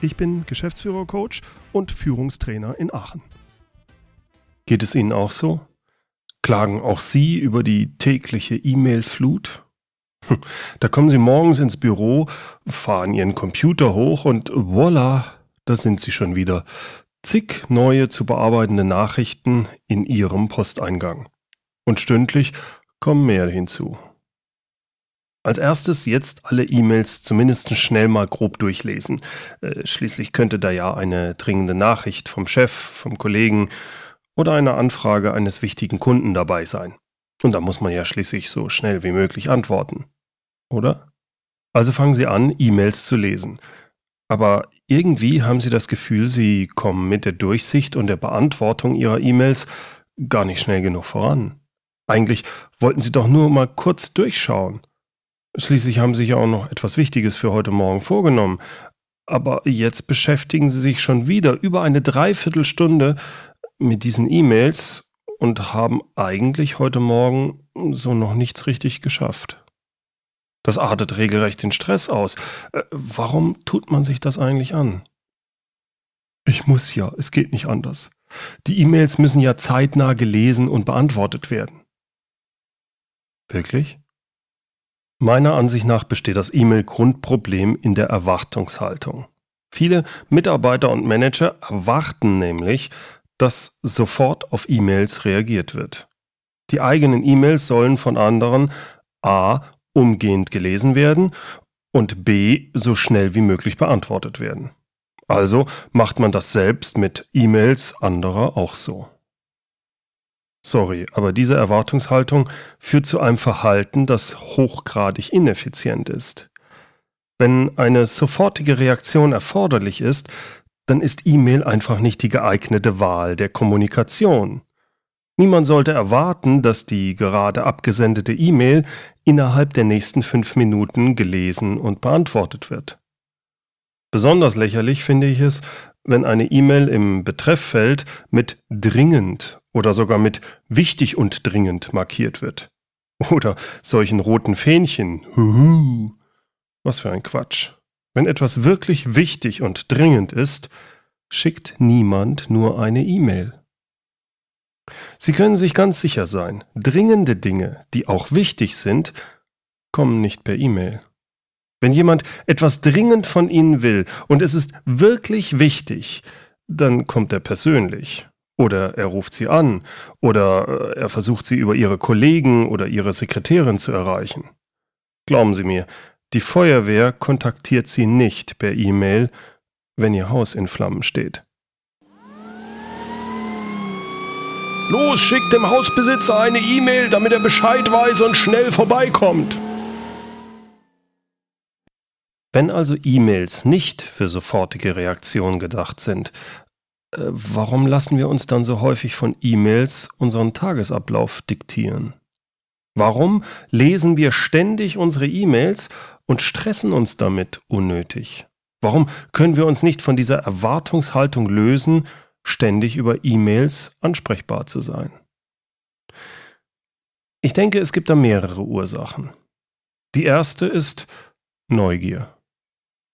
Ich bin Geschäftsführer-Coach und Führungstrainer in Aachen. Geht es Ihnen auch so? Klagen auch Sie über die tägliche E-Mail-Flut? Da kommen Sie morgens ins Büro, fahren Ihren Computer hoch und voilà, da sind Sie schon wieder. Zig neue zu bearbeitende Nachrichten in Ihrem Posteingang. Und stündlich kommen mehr hinzu. Als erstes jetzt alle E-Mails zumindest schnell mal grob durchlesen. Äh, schließlich könnte da ja eine dringende Nachricht vom Chef, vom Kollegen oder eine Anfrage eines wichtigen Kunden dabei sein. Und da muss man ja schließlich so schnell wie möglich antworten. Oder? Also fangen Sie an, E-Mails zu lesen. Aber irgendwie haben Sie das Gefühl, Sie kommen mit der Durchsicht und der Beantwortung Ihrer E-Mails gar nicht schnell genug voran. Eigentlich wollten Sie doch nur mal kurz durchschauen. Schließlich haben Sie sich ja auch noch etwas Wichtiges für heute Morgen vorgenommen. Aber jetzt beschäftigen Sie sich schon wieder über eine Dreiviertelstunde mit diesen E-Mails und haben eigentlich heute Morgen so noch nichts richtig geschafft. Das artet regelrecht den Stress aus. Äh, warum tut man sich das eigentlich an? Ich muss ja, es geht nicht anders. Die E-Mails müssen ja zeitnah gelesen und beantwortet werden. Wirklich? Meiner Ansicht nach besteht das E-Mail-Grundproblem in der Erwartungshaltung. Viele Mitarbeiter und Manager erwarten nämlich, dass sofort auf E-Mails reagiert wird. Die eigenen E-Mails sollen von anderen a umgehend gelesen werden und b so schnell wie möglich beantwortet werden. Also macht man das selbst mit E-Mails anderer auch so. Sorry, aber diese Erwartungshaltung führt zu einem Verhalten, das hochgradig ineffizient ist. Wenn eine sofortige Reaktion erforderlich ist, dann ist E-Mail einfach nicht die geeignete Wahl der Kommunikation. Niemand sollte erwarten, dass die gerade abgesendete E-Mail innerhalb der nächsten fünf Minuten gelesen und beantwortet wird. Besonders lächerlich finde ich es, wenn eine E-Mail im Betrefffeld mit dringend oder sogar mit wichtig und dringend markiert wird. Oder solchen roten Fähnchen. Huhu. Was für ein Quatsch. Wenn etwas wirklich wichtig und dringend ist, schickt niemand nur eine E-Mail. Sie können sich ganz sicher sein, dringende Dinge, die auch wichtig sind, kommen nicht per E-Mail. Wenn jemand etwas dringend von Ihnen will und es ist wirklich wichtig, dann kommt er persönlich. Oder er ruft Sie an. Oder äh, er versucht Sie über Ihre Kollegen oder Ihre Sekretärin zu erreichen. Glauben Sie mir, die Feuerwehr kontaktiert Sie nicht per E-Mail, wenn Ihr Haus in Flammen steht. Los, schickt dem Hausbesitzer eine E-Mail, damit er Bescheid weiß und schnell vorbeikommt. Wenn also E-Mails nicht für sofortige Reaktion gedacht sind, warum lassen wir uns dann so häufig von E-Mails unseren Tagesablauf diktieren? Warum lesen wir ständig unsere E-Mails und stressen uns damit unnötig? Warum können wir uns nicht von dieser Erwartungshaltung lösen, ständig über E-Mails ansprechbar zu sein? Ich denke, es gibt da mehrere Ursachen. Die erste ist Neugier.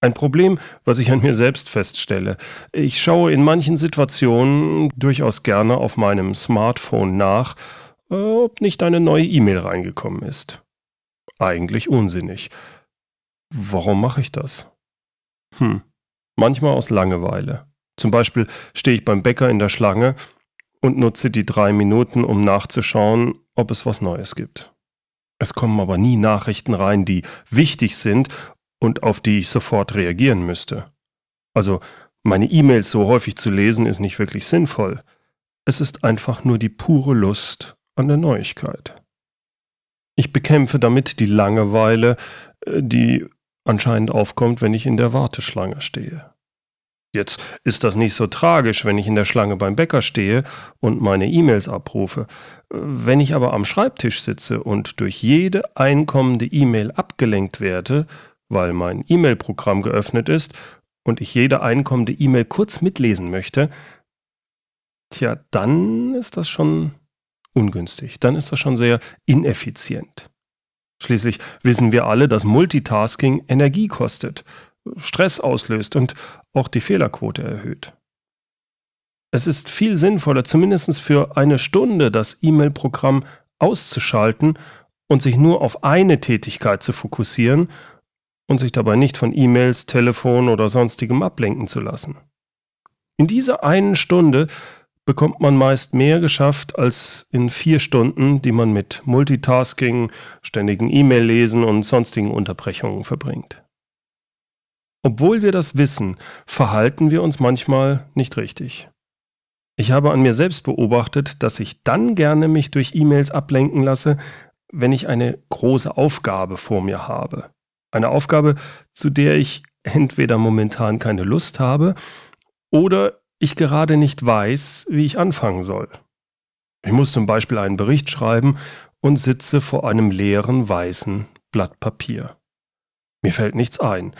Ein Problem, was ich an mir selbst feststelle. Ich schaue in manchen Situationen durchaus gerne auf meinem Smartphone nach, ob nicht eine neue E-Mail reingekommen ist. Eigentlich unsinnig. Warum mache ich das? Hm, manchmal aus Langeweile. Zum Beispiel stehe ich beim Bäcker in der Schlange und nutze die drei Minuten, um nachzuschauen, ob es was Neues gibt. Es kommen aber nie Nachrichten rein, die wichtig sind und auf die ich sofort reagieren müsste. Also meine E-Mails so häufig zu lesen ist nicht wirklich sinnvoll. Es ist einfach nur die pure Lust an der Neuigkeit. Ich bekämpfe damit die Langeweile, äh, die anscheinend aufkommt, wenn ich in der Warteschlange stehe. Jetzt ist das nicht so tragisch, wenn ich in der Schlange beim Bäcker stehe und meine E-Mails abrufe. Wenn ich aber am Schreibtisch sitze und durch jede einkommende E-Mail abgelenkt werde, weil mein E-Mail-Programm geöffnet ist und ich jede einkommende E-Mail kurz mitlesen möchte, tja, dann ist das schon ungünstig. Dann ist das schon sehr ineffizient. Schließlich wissen wir alle, dass Multitasking Energie kostet, Stress auslöst und auch die Fehlerquote erhöht. Es ist viel sinnvoller, zumindest für eine Stunde das E-Mail-Programm auszuschalten und sich nur auf eine Tätigkeit zu fokussieren und sich dabei nicht von E-Mails, Telefon oder sonstigem ablenken zu lassen. In dieser einen Stunde bekommt man meist mehr geschafft als in vier Stunden, die man mit Multitasking, ständigen E-Mail-Lesen und sonstigen Unterbrechungen verbringt. Obwohl wir das wissen, verhalten wir uns manchmal nicht richtig. Ich habe an mir selbst beobachtet, dass ich dann gerne mich durch E-Mails ablenken lasse, wenn ich eine große Aufgabe vor mir habe. Eine Aufgabe, zu der ich entweder momentan keine Lust habe oder ich gerade nicht weiß, wie ich anfangen soll. Ich muss zum Beispiel einen Bericht schreiben und sitze vor einem leeren weißen Blatt Papier. Mir fällt nichts ein.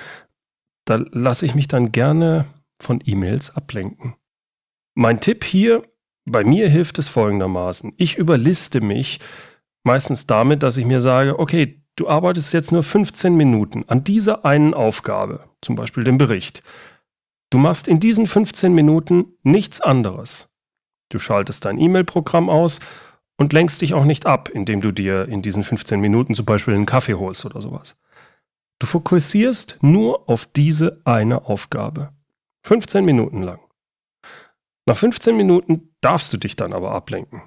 Da lasse ich mich dann gerne von E-Mails ablenken. Mein Tipp hier, bei mir hilft es folgendermaßen. Ich überliste mich meistens damit, dass ich mir sage, okay, du arbeitest jetzt nur 15 Minuten an dieser einen Aufgabe, zum Beispiel dem Bericht. Du machst in diesen 15 Minuten nichts anderes. Du schaltest dein E-Mail-Programm aus und lenkst dich auch nicht ab, indem du dir in diesen 15 Minuten zum Beispiel einen Kaffee holst oder sowas. Du fokussierst nur auf diese eine Aufgabe. 15 Minuten lang. Nach 15 Minuten darfst du dich dann aber ablenken.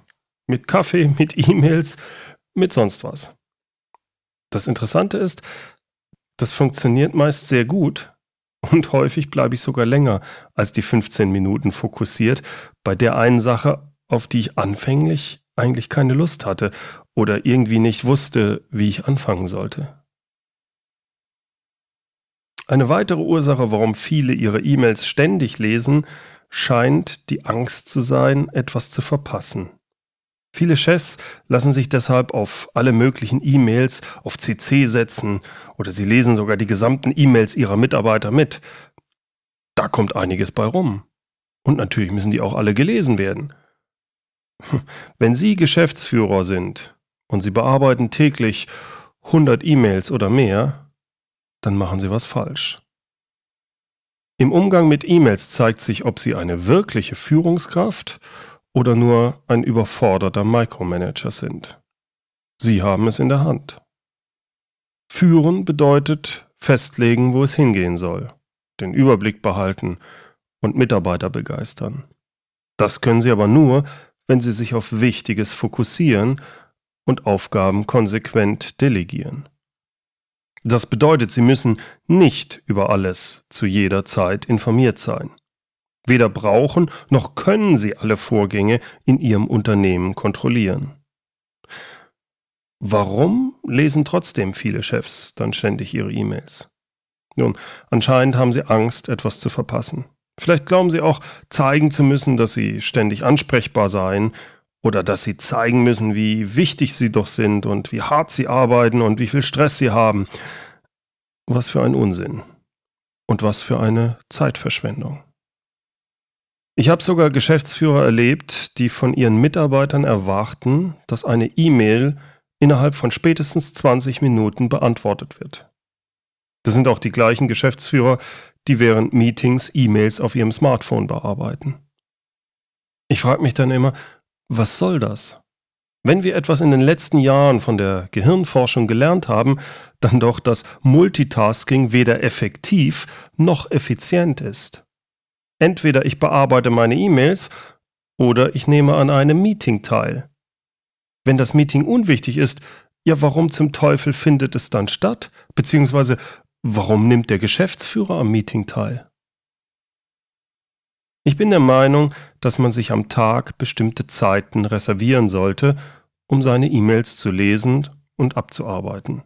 Mit Kaffee, mit E-Mails, mit sonst was. Das Interessante ist, das funktioniert meist sehr gut und häufig bleibe ich sogar länger als die 15 Minuten fokussiert bei der einen Sache, auf die ich anfänglich eigentlich keine Lust hatte oder irgendwie nicht wusste, wie ich anfangen sollte. Eine weitere Ursache, warum viele ihre E-Mails ständig lesen, scheint die Angst zu sein, etwas zu verpassen. Viele Chefs lassen sich deshalb auf alle möglichen E-Mails auf CC setzen oder sie lesen sogar die gesamten E-Mails ihrer Mitarbeiter mit. Da kommt einiges bei rum. Und natürlich müssen die auch alle gelesen werden. Wenn Sie Geschäftsführer sind und Sie bearbeiten täglich 100 E-Mails oder mehr, dann machen Sie was falsch. Im Umgang mit E-Mails zeigt sich, ob Sie eine wirkliche Führungskraft oder nur ein überforderter Micromanager sind. Sie haben es in der Hand. Führen bedeutet festlegen, wo es hingehen soll, den Überblick behalten und Mitarbeiter begeistern. Das können Sie aber nur, wenn Sie sich auf Wichtiges fokussieren und Aufgaben konsequent delegieren. Das bedeutet, Sie müssen nicht über alles zu jeder Zeit informiert sein. Weder brauchen noch können sie alle Vorgänge in ihrem Unternehmen kontrollieren. Warum lesen trotzdem viele Chefs dann ständig ihre E-Mails? Nun, anscheinend haben sie Angst, etwas zu verpassen. Vielleicht glauben sie auch, zeigen zu müssen, dass sie ständig ansprechbar seien oder dass sie zeigen müssen, wie wichtig sie doch sind und wie hart sie arbeiten und wie viel Stress sie haben. Was für ein Unsinn. Und was für eine Zeitverschwendung. Ich habe sogar Geschäftsführer erlebt, die von ihren Mitarbeitern erwarten, dass eine E-Mail innerhalb von spätestens 20 Minuten beantwortet wird. Das sind auch die gleichen Geschäftsführer, die während Meetings E-Mails auf ihrem Smartphone bearbeiten. Ich frage mich dann immer, was soll das? Wenn wir etwas in den letzten Jahren von der Gehirnforschung gelernt haben, dann doch, dass Multitasking weder effektiv noch effizient ist. Entweder ich bearbeite meine E-Mails oder ich nehme an einem Meeting teil. Wenn das Meeting unwichtig ist, ja, warum zum Teufel findet es dann statt? Beziehungsweise, warum nimmt der Geschäftsführer am Meeting teil? Ich bin der Meinung, dass man sich am Tag bestimmte Zeiten reservieren sollte, um seine E-Mails zu lesen und abzuarbeiten.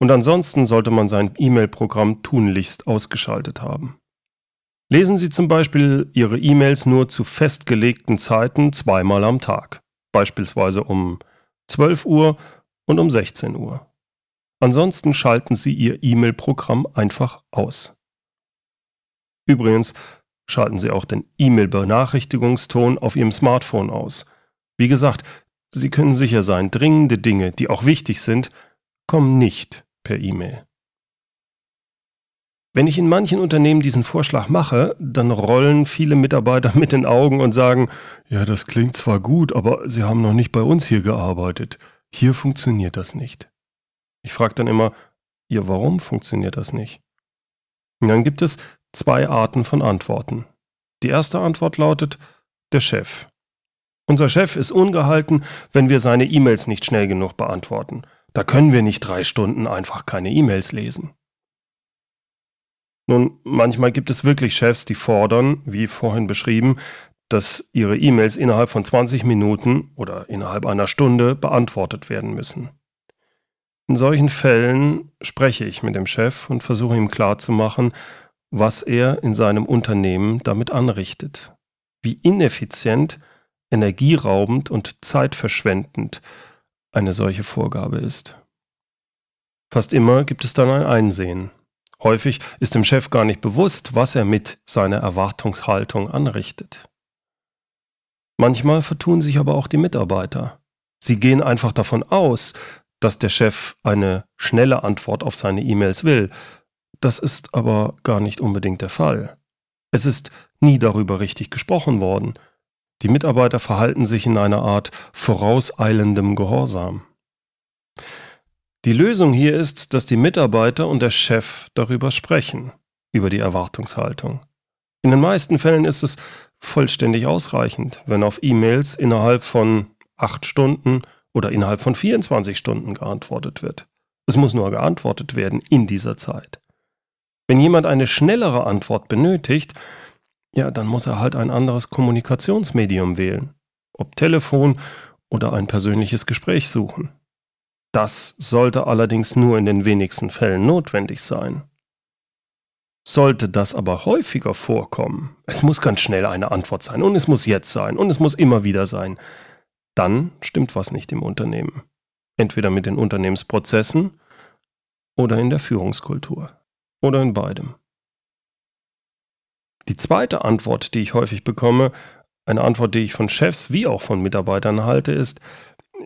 Und ansonsten sollte man sein E-Mail-Programm tunlichst ausgeschaltet haben. Lesen Sie zum Beispiel Ihre E-Mails nur zu festgelegten Zeiten zweimal am Tag, beispielsweise um 12 Uhr und um 16 Uhr. Ansonsten schalten Sie Ihr E-Mail-Programm einfach aus. Übrigens schalten Sie auch den E-Mail-Benachrichtigungston auf Ihrem Smartphone aus. Wie gesagt, Sie können sicher sein, dringende Dinge, die auch wichtig sind, kommen nicht per E-Mail. Wenn ich in manchen Unternehmen diesen Vorschlag mache, dann rollen viele Mitarbeiter mit den Augen und sagen, ja, das klingt zwar gut, aber Sie haben noch nicht bei uns hier gearbeitet. Hier funktioniert das nicht. Ich frage dann immer, ja, warum funktioniert das nicht? Und dann gibt es zwei Arten von Antworten. Die erste Antwort lautet, der Chef. Unser Chef ist ungehalten, wenn wir seine E-Mails nicht schnell genug beantworten. Da können wir nicht drei Stunden einfach keine E-Mails lesen. Nun, manchmal gibt es wirklich Chefs, die fordern, wie vorhin beschrieben, dass ihre E-Mails innerhalb von 20 Minuten oder innerhalb einer Stunde beantwortet werden müssen. In solchen Fällen spreche ich mit dem Chef und versuche ihm klarzumachen, was er in seinem Unternehmen damit anrichtet, wie ineffizient, energieraubend und zeitverschwendend eine solche Vorgabe ist. Fast immer gibt es dann ein Einsehen. Häufig ist dem Chef gar nicht bewusst, was er mit seiner Erwartungshaltung anrichtet. Manchmal vertun sich aber auch die Mitarbeiter. Sie gehen einfach davon aus, dass der Chef eine schnelle Antwort auf seine E-Mails will. Das ist aber gar nicht unbedingt der Fall. Es ist nie darüber richtig gesprochen worden. Die Mitarbeiter verhalten sich in einer Art vorauseilendem Gehorsam. Die Lösung hier ist, dass die Mitarbeiter und der Chef darüber sprechen, über die Erwartungshaltung. In den meisten Fällen ist es vollständig ausreichend, wenn auf E-Mails innerhalb von acht Stunden oder innerhalb von 24 Stunden geantwortet wird. Es muss nur geantwortet werden in dieser Zeit. Wenn jemand eine schnellere Antwort benötigt, ja, dann muss er halt ein anderes Kommunikationsmedium wählen. Ob Telefon oder ein persönliches Gespräch suchen. Das sollte allerdings nur in den wenigsten Fällen notwendig sein. Sollte das aber häufiger vorkommen, es muss ganz schnell eine Antwort sein und es muss jetzt sein und es muss immer wieder sein, dann stimmt was nicht im Unternehmen. Entweder mit den Unternehmensprozessen oder in der Führungskultur oder in beidem. Die zweite Antwort, die ich häufig bekomme, eine Antwort, die ich von Chefs wie auch von Mitarbeitern halte, ist,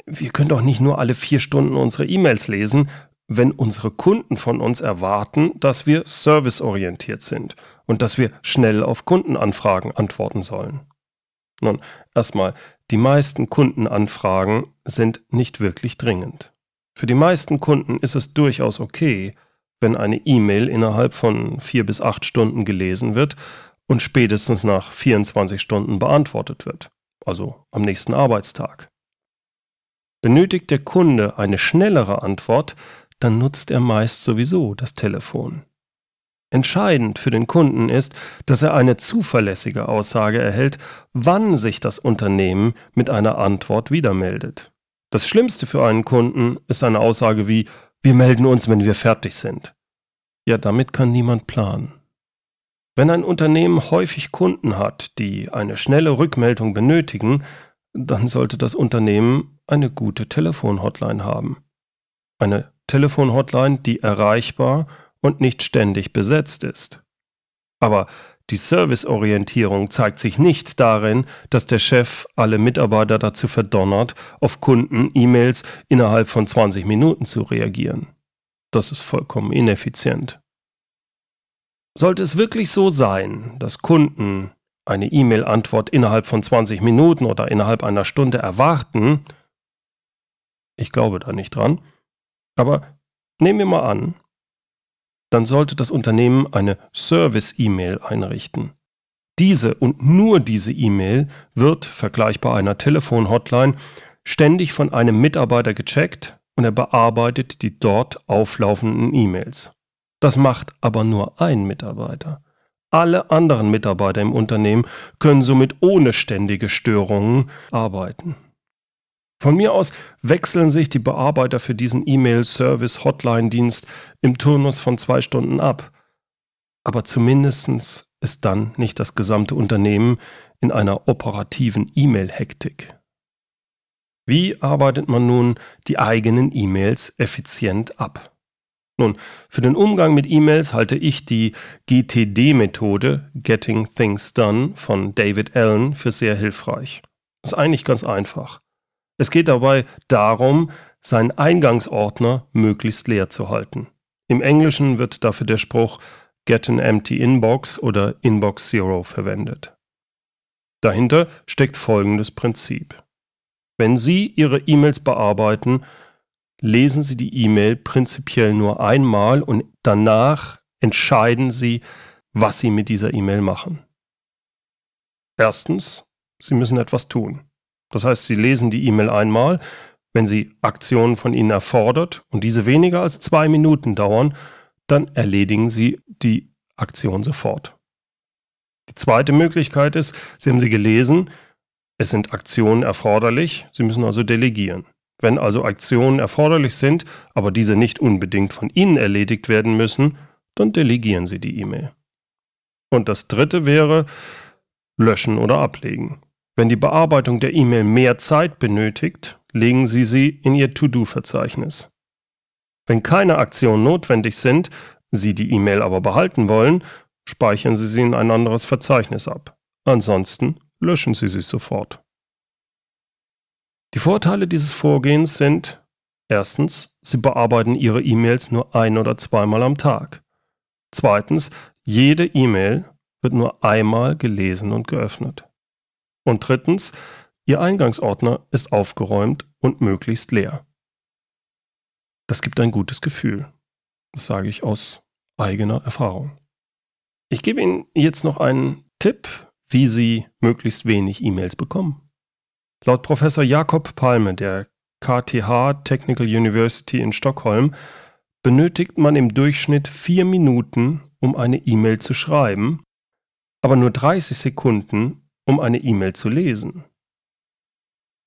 wir können doch nicht nur alle vier Stunden unsere E-Mails lesen, wenn unsere Kunden von uns erwarten, dass wir serviceorientiert sind und dass wir schnell auf Kundenanfragen antworten sollen. Nun, erstmal, die meisten Kundenanfragen sind nicht wirklich dringend. Für die meisten Kunden ist es durchaus okay, wenn eine E-Mail innerhalb von vier bis acht Stunden gelesen wird und spätestens nach 24 Stunden beantwortet wird, also am nächsten Arbeitstag. Benötigt der Kunde eine schnellere Antwort, dann nutzt er meist sowieso das Telefon. Entscheidend für den Kunden ist, dass er eine zuverlässige Aussage erhält, wann sich das Unternehmen mit einer Antwort wiedermeldet. Das Schlimmste für einen Kunden ist eine Aussage wie wir melden uns, wenn wir fertig sind. Ja, damit kann niemand planen. Wenn ein Unternehmen häufig Kunden hat, die eine schnelle Rückmeldung benötigen, dann sollte das Unternehmen eine gute Telefonhotline haben. Eine Telefonhotline, die erreichbar und nicht ständig besetzt ist. Aber die Serviceorientierung zeigt sich nicht darin, dass der Chef alle Mitarbeiter dazu verdonnert, auf Kunden-E-Mails innerhalb von 20 Minuten zu reagieren. Das ist vollkommen ineffizient. Sollte es wirklich so sein, dass Kunden eine E-Mail-Antwort innerhalb von 20 Minuten oder innerhalb einer Stunde erwarten, ich glaube da nicht dran, aber nehmen wir mal an, dann sollte das Unternehmen eine Service-E-Mail einrichten. Diese und nur diese E-Mail wird, vergleichbar einer Telefon-Hotline, ständig von einem Mitarbeiter gecheckt und er bearbeitet die dort auflaufenden E-Mails. Das macht aber nur ein Mitarbeiter. Alle anderen Mitarbeiter im Unternehmen können somit ohne ständige Störungen arbeiten. Von mir aus wechseln sich die Bearbeiter für diesen E-Mail-Service-Hotline-Dienst im Turnus von zwei Stunden ab. Aber zumindest ist dann nicht das gesamte Unternehmen in einer operativen E-Mail-Hektik? Wie arbeitet man nun die eigenen E-Mails effizient ab? Nun, für den Umgang mit E-Mails halte ich die GTD-Methode Getting Things Done von David Allen für sehr hilfreich. Ist eigentlich ganz einfach. Es geht dabei darum, seinen Eingangsordner möglichst leer zu halten. Im Englischen wird dafür der Spruch Get an Empty Inbox oder Inbox Zero verwendet. Dahinter steckt folgendes Prinzip. Wenn Sie Ihre E-Mails bearbeiten, lesen Sie die E-Mail prinzipiell nur einmal und danach entscheiden Sie, was Sie mit dieser E-Mail machen. Erstens, Sie müssen etwas tun. Das heißt, Sie lesen die E-Mail einmal, wenn sie Aktionen von Ihnen erfordert und diese weniger als zwei Minuten dauern, dann erledigen Sie die Aktion sofort. Die zweite Möglichkeit ist, Sie haben sie gelesen, es sind Aktionen erforderlich, Sie müssen also delegieren. Wenn also Aktionen erforderlich sind, aber diese nicht unbedingt von Ihnen erledigt werden müssen, dann delegieren Sie die E-Mail. Und das dritte wäre löschen oder ablegen. Wenn die Bearbeitung der E-Mail mehr Zeit benötigt, legen Sie sie in Ihr To-Do-Verzeichnis. Wenn keine Aktionen notwendig sind, Sie die E-Mail aber behalten wollen, speichern Sie sie in ein anderes Verzeichnis ab. Ansonsten löschen Sie sie sofort. Die Vorteile dieses Vorgehens sind erstens, Sie bearbeiten Ihre E-Mails nur ein oder zweimal am Tag. Zweitens, jede E-Mail wird nur einmal gelesen und geöffnet. Und drittens, Ihr Eingangsordner ist aufgeräumt und möglichst leer. Das gibt ein gutes Gefühl. Das sage ich aus eigener Erfahrung. Ich gebe Ihnen jetzt noch einen Tipp, wie Sie möglichst wenig E-Mails bekommen. Laut Professor Jakob Palme der KTH Technical University in Stockholm benötigt man im Durchschnitt vier Minuten, um eine E-Mail zu schreiben, aber nur 30 Sekunden, um eine E-Mail zu lesen.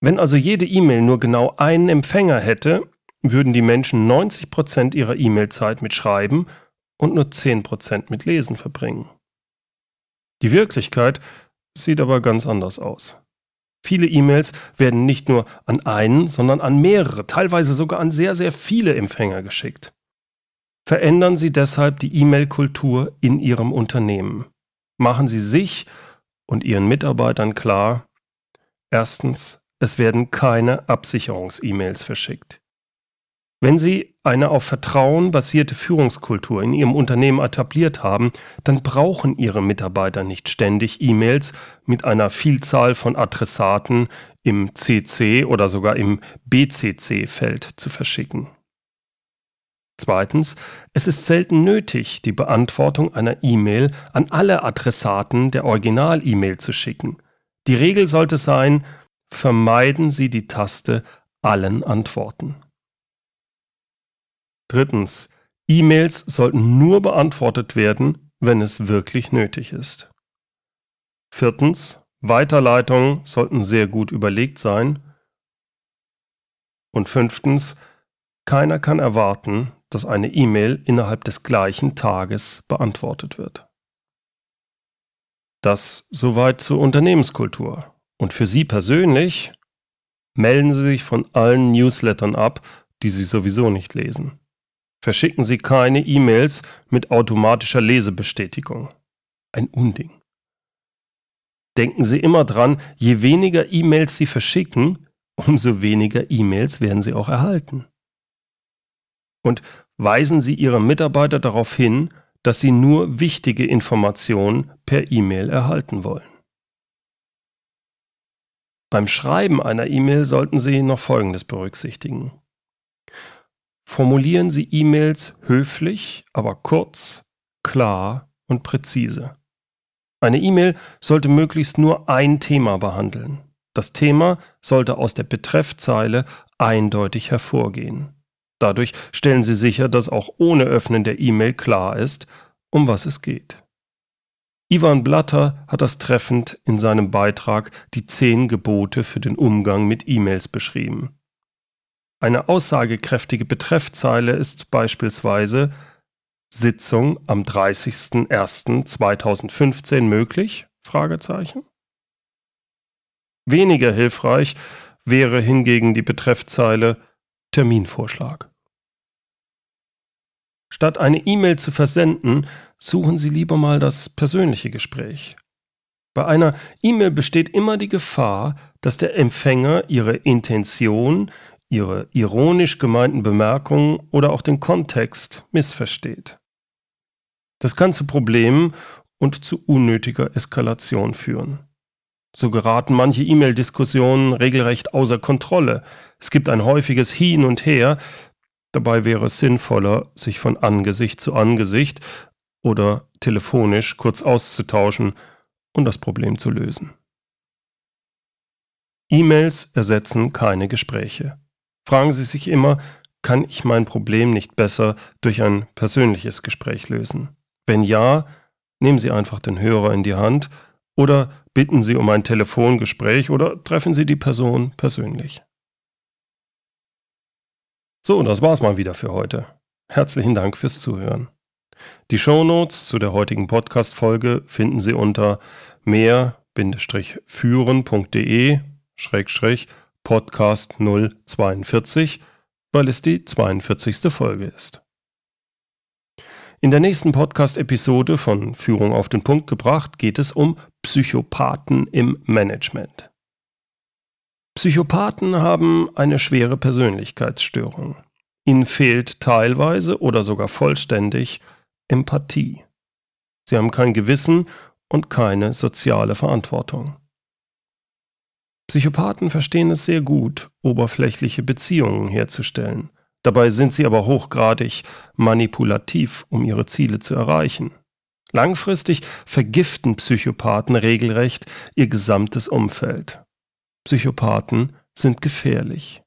Wenn also jede E-Mail nur genau einen Empfänger hätte, würden die Menschen 90% ihrer E-Mail-Zeit mit Schreiben und nur 10% mit Lesen verbringen. Die Wirklichkeit sieht aber ganz anders aus. Viele E-Mails werden nicht nur an einen, sondern an mehrere, teilweise sogar an sehr, sehr viele Empfänger geschickt. Verändern Sie deshalb die E-Mail-Kultur in Ihrem Unternehmen. Machen Sie sich und Ihren Mitarbeitern klar, erstens, es werden keine Absicherungs-E-Mails verschickt. Wenn Sie eine auf Vertrauen basierte Führungskultur in Ihrem Unternehmen etabliert haben, dann brauchen Ihre Mitarbeiter nicht ständig E-Mails mit einer Vielzahl von Adressaten im CC oder sogar im BCC-Feld zu verschicken. Zweitens, es ist selten nötig, die Beantwortung einer E-Mail an alle Adressaten der Original-E-Mail zu schicken. Die Regel sollte sein, vermeiden Sie die Taste Allen antworten. Drittens. E-Mails sollten nur beantwortet werden, wenn es wirklich nötig ist. Viertens. Weiterleitungen sollten sehr gut überlegt sein. Und fünftens. Keiner kann erwarten, dass eine E-Mail innerhalb des gleichen Tages beantwortet wird. Das soweit zur Unternehmenskultur. Und für Sie persönlich melden Sie sich von allen Newslettern ab, die Sie sowieso nicht lesen. Verschicken Sie keine E-Mails mit automatischer Lesebestätigung. Ein Unding. Denken Sie immer dran, je weniger E-Mails Sie verschicken, umso weniger E-Mails werden Sie auch erhalten. Und weisen Sie Ihre Mitarbeiter darauf hin, dass Sie nur wichtige Informationen per E-Mail erhalten wollen. Beim Schreiben einer E-Mail sollten Sie noch Folgendes berücksichtigen. Formulieren Sie E-Mails höflich, aber kurz, klar und präzise. Eine E-Mail sollte möglichst nur ein Thema behandeln. Das Thema sollte aus der Betreffzeile eindeutig hervorgehen. Dadurch stellen Sie sicher, dass auch ohne Öffnen der E-Mail klar ist, um was es geht. Ivan Blatter hat das treffend in seinem Beitrag Die zehn Gebote für den Umgang mit E-Mails beschrieben. Eine aussagekräftige Betreffzeile ist beispielsweise Sitzung am 30.01.2015 möglich? Weniger hilfreich wäre hingegen die Betreffzeile Terminvorschlag. Statt eine E-Mail zu versenden, suchen Sie lieber mal das persönliche Gespräch. Bei einer E-Mail besteht immer die Gefahr, dass der Empfänger Ihre Intention, Ihre ironisch gemeinten Bemerkungen oder auch den Kontext missversteht. Das kann zu Problemen und zu unnötiger Eskalation führen. So geraten manche E-Mail-Diskussionen regelrecht außer Kontrolle. Es gibt ein häufiges Hin und Her. Dabei wäre es sinnvoller, sich von Angesicht zu Angesicht oder telefonisch kurz auszutauschen und das Problem zu lösen. E-Mails ersetzen keine Gespräche. Fragen Sie sich immer, kann ich mein Problem nicht besser durch ein persönliches Gespräch lösen? Wenn ja, nehmen Sie einfach den Hörer in die Hand oder bitten Sie um ein Telefongespräch oder treffen Sie die Person persönlich. So, das war's mal wieder für heute. Herzlichen Dank fürs Zuhören. Die Shownotes zu der heutigen Podcast-Folge finden Sie unter mehr-führen.de Podcast 042, weil es die 42. Folge ist. In der nächsten Podcast-Episode von Führung auf den Punkt gebracht geht es um Psychopathen im Management. Psychopathen haben eine schwere Persönlichkeitsstörung. Ihnen fehlt teilweise oder sogar vollständig Empathie. Sie haben kein Gewissen und keine soziale Verantwortung. Psychopathen verstehen es sehr gut, oberflächliche Beziehungen herzustellen. Dabei sind sie aber hochgradig manipulativ, um ihre Ziele zu erreichen. Langfristig vergiften Psychopathen regelrecht ihr gesamtes Umfeld. Psychopathen sind gefährlich.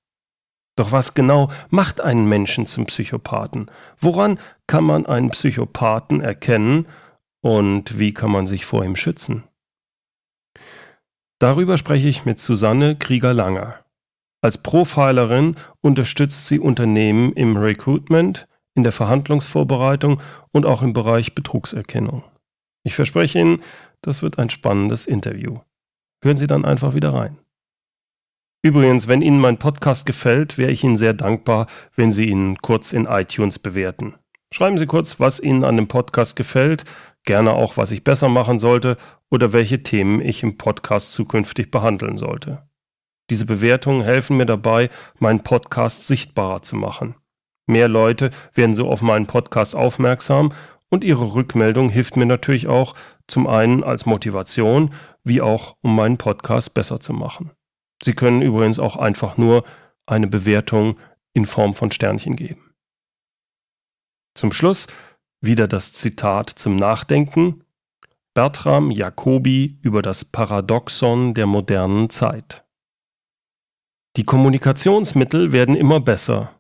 Doch was genau macht einen Menschen zum Psychopathen? Woran kann man einen Psychopathen erkennen und wie kann man sich vor ihm schützen? Darüber spreche ich mit Susanne Krieger-Langer. Als Profilerin unterstützt sie Unternehmen im Recruitment, in der Verhandlungsvorbereitung und auch im Bereich Betrugserkennung. Ich verspreche Ihnen, das wird ein spannendes Interview. Hören Sie dann einfach wieder rein. Übrigens, wenn Ihnen mein Podcast gefällt, wäre ich Ihnen sehr dankbar, wenn Sie ihn kurz in iTunes bewerten. Schreiben Sie kurz, was Ihnen an dem Podcast gefällt, gerne auch, was ich besser machen sollte oder welche Themen ich im Podcast zukünftig behandeln sollte. Diese Bewertungen helfen mir dabei, meinen Podcast sichtbarer zu machen. Mehr Leute werden so auf meinen Podcast aufmerksam und ihre Rückmeldung hilft mir natürlich auch zum einen als Motivation, wie auch um meinen Podcast besser zu machen. Sie können übrigens auch einfach nur eine Bewertung in Form von Sternchen geben. Zum Schluss wieder das Zitat zum Nachdenken. Bertram Jacobi über das Paradoxon der modernen Zeit. Die Kommunikationsmittel werden immer besser,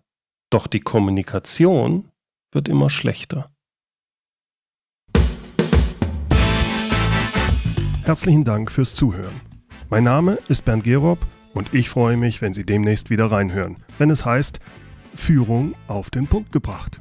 doch die Kommunikation wird immer schlechter. Herzlichen Dank fürs Zuhören. Mein Name ist Bernd Gerob und ich freue mich, wenn Sie demnächst wieder reinhören, wenn es heißt Führung auf den Punkt gebracht.